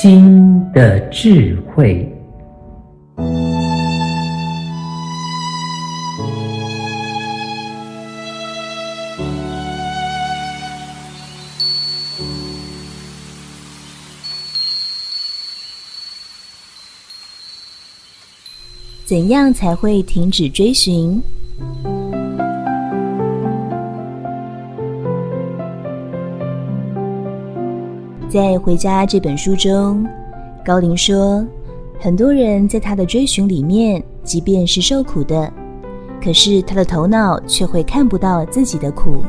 心的智慧。怎样才会停止追寻？在《回家》这本书中，高林说，很多人在他的追寻里面，即便是受苦的，可是他的头脑却会看不到自己的苦。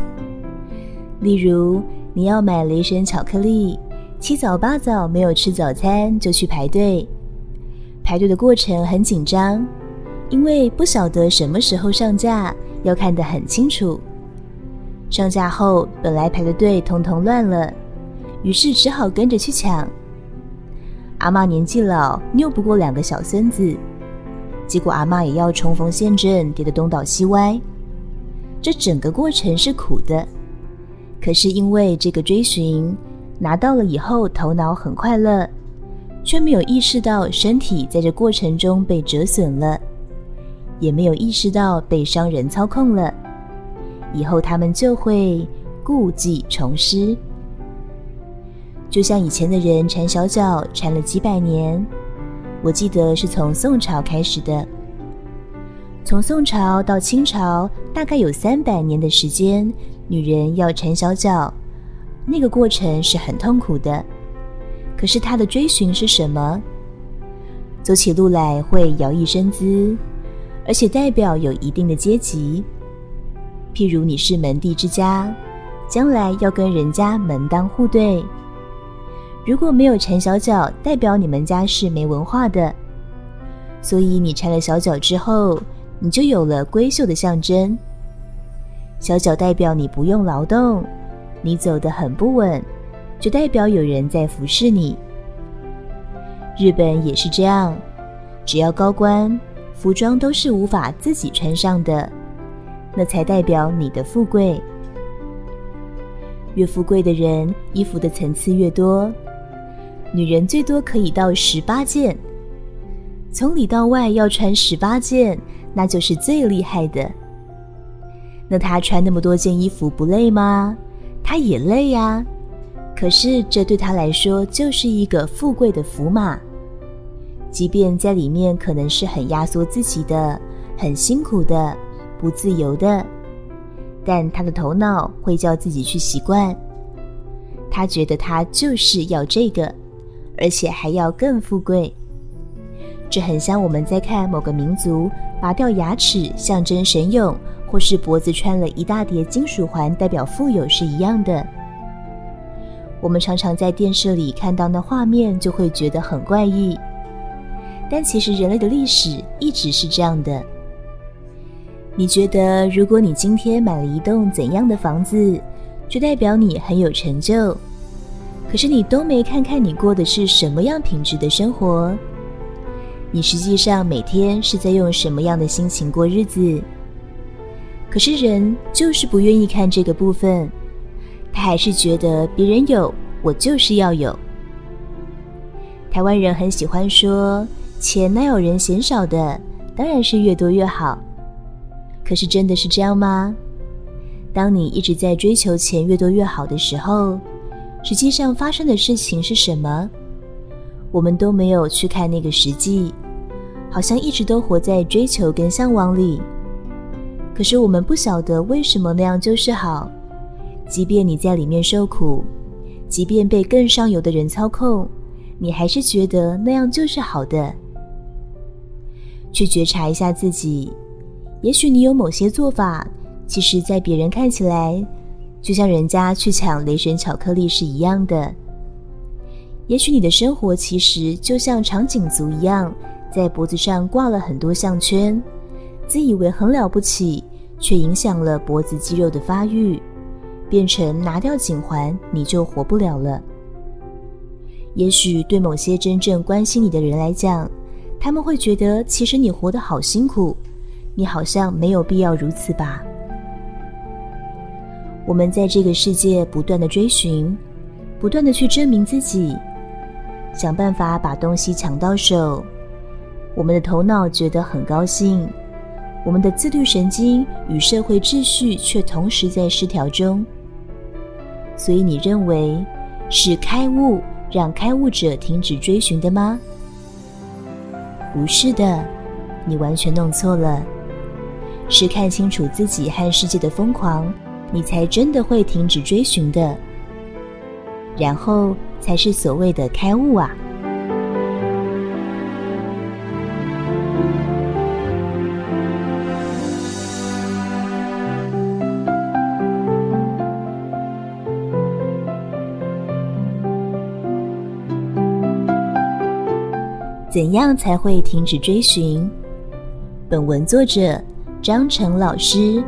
例如，你要买雷神巧克力，七早八早没有吃早餐就去排队。排队的过程很紧张，因为不晓得什么时候上架，要看得很清楚。上架后，本来排的队统统乱了，于是只好跟着去抢。阿嬷年纪老，拗不过两个小孙子，结果阿嬷也要冲锋陷阵，跌得东倒西歪。这整个过程是苦的，可是因为这个追寻，拿到了以后，头脑很快乐。却没有意识到身体在这过程中被折损了，也没有意识到被商人操控了。以后他们就会故技重施，就像以前的人缠小脚缠了几百年。我记得是从宋朝开始的，从宋朝到清朝大概有三百年的时间，女人要缠小脚，那个过程是很痛苦的。可是她的追寻是什么？走起路来会摇曳身姿，而且代表有一定的阶级。譬如你是门第之家，将来要跟人家门当户对。如果没有缠小脚，代表你们家是没文化的。所以你缠了小脚之后，你就有了闺秀的象征。小脚代表你不用劳动，你走得很不稳。就代表有人在服侍你。日本也是这样，只要高官，服装都是无法自己穿上的，那才代表你的富贵。越富贵的人，衣服的层次越多。女人最多可以到十八件，从里到外要穿十八件，那就是最厉害的。那她穿那么多件衣服不累吗？她也累呀。可是，这对他来说就是一个富贵的符码，即便在里面可能是很压缩自己的、很辛苦的、不自由的，但他的头脑会叫自己去习惯。他觉得他就是要这个，而且还要更富贵。这很像我们在看某个民族拔掉牙齿象征神勇，或是脖子穿了一大叠金属环代表富有是一样的。我们常常在电视里看到那画面，就会觉得很怪异。但其实人类的历史一直是这样的。你觉得，如果你今天买了一栋怎样的房子，就代表你很有成就。可是你都没看看你过的是什么样品质的生活，你实际上每天是在用什么样的心情过日子。可是人就是不愿意看这个部分。他还是觉得别人有，我就是要有。台湾人很喜欢说，钱哪有人嫌少的，当然是越多越好。可是真的是这样吗？当你一直在追求钱越多越好的时候，实际上发生的事情是什么？我们都没有去看那个实际，好像一直都活在追求跟向往里。可是我们不晓得为什么那样就是好。即便你在里面受苦，即便被更上游的人操控，你还是觉得那样就是好的。去觉察一下自己，也许你有某些做法，其实在别人看起来，就像人家去抢雷神巧克力是一样的。也许你的生活其实就像长颈族一样，在脖子上挂了很多项圈，自以为很了不起，却影响了脖子肌肉的发育。变成拿掉颈环，你就活不了了。也许对某些真正关心你的人来讲，他们会觉得其实你活得好辛苦，你好像没有必要如此吧。我们在这个世界不断的追寻，不断的去证明自己，想办法把东西抢到手。我们的头脑觉得很高兴，我们的自律神经与社会秩序却同时在失调中。所以你认为是开悟让开悟者停止追寻的吗？不是的，你完全弄错了。是看清楚自己和世界的疯狂，你才真的会停止追寻的。然后才是所谓的开悟啊！怎样才会停止追寻？本文作者张成老师，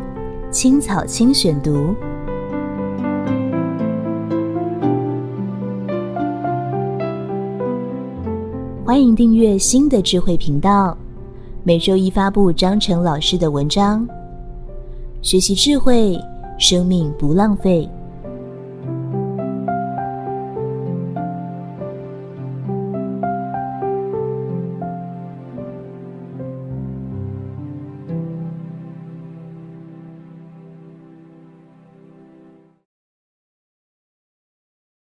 青草青选读。欢迎订阅新的智慧频道，每周一发布张晨老师的文章。学习智慧，生命不浪费。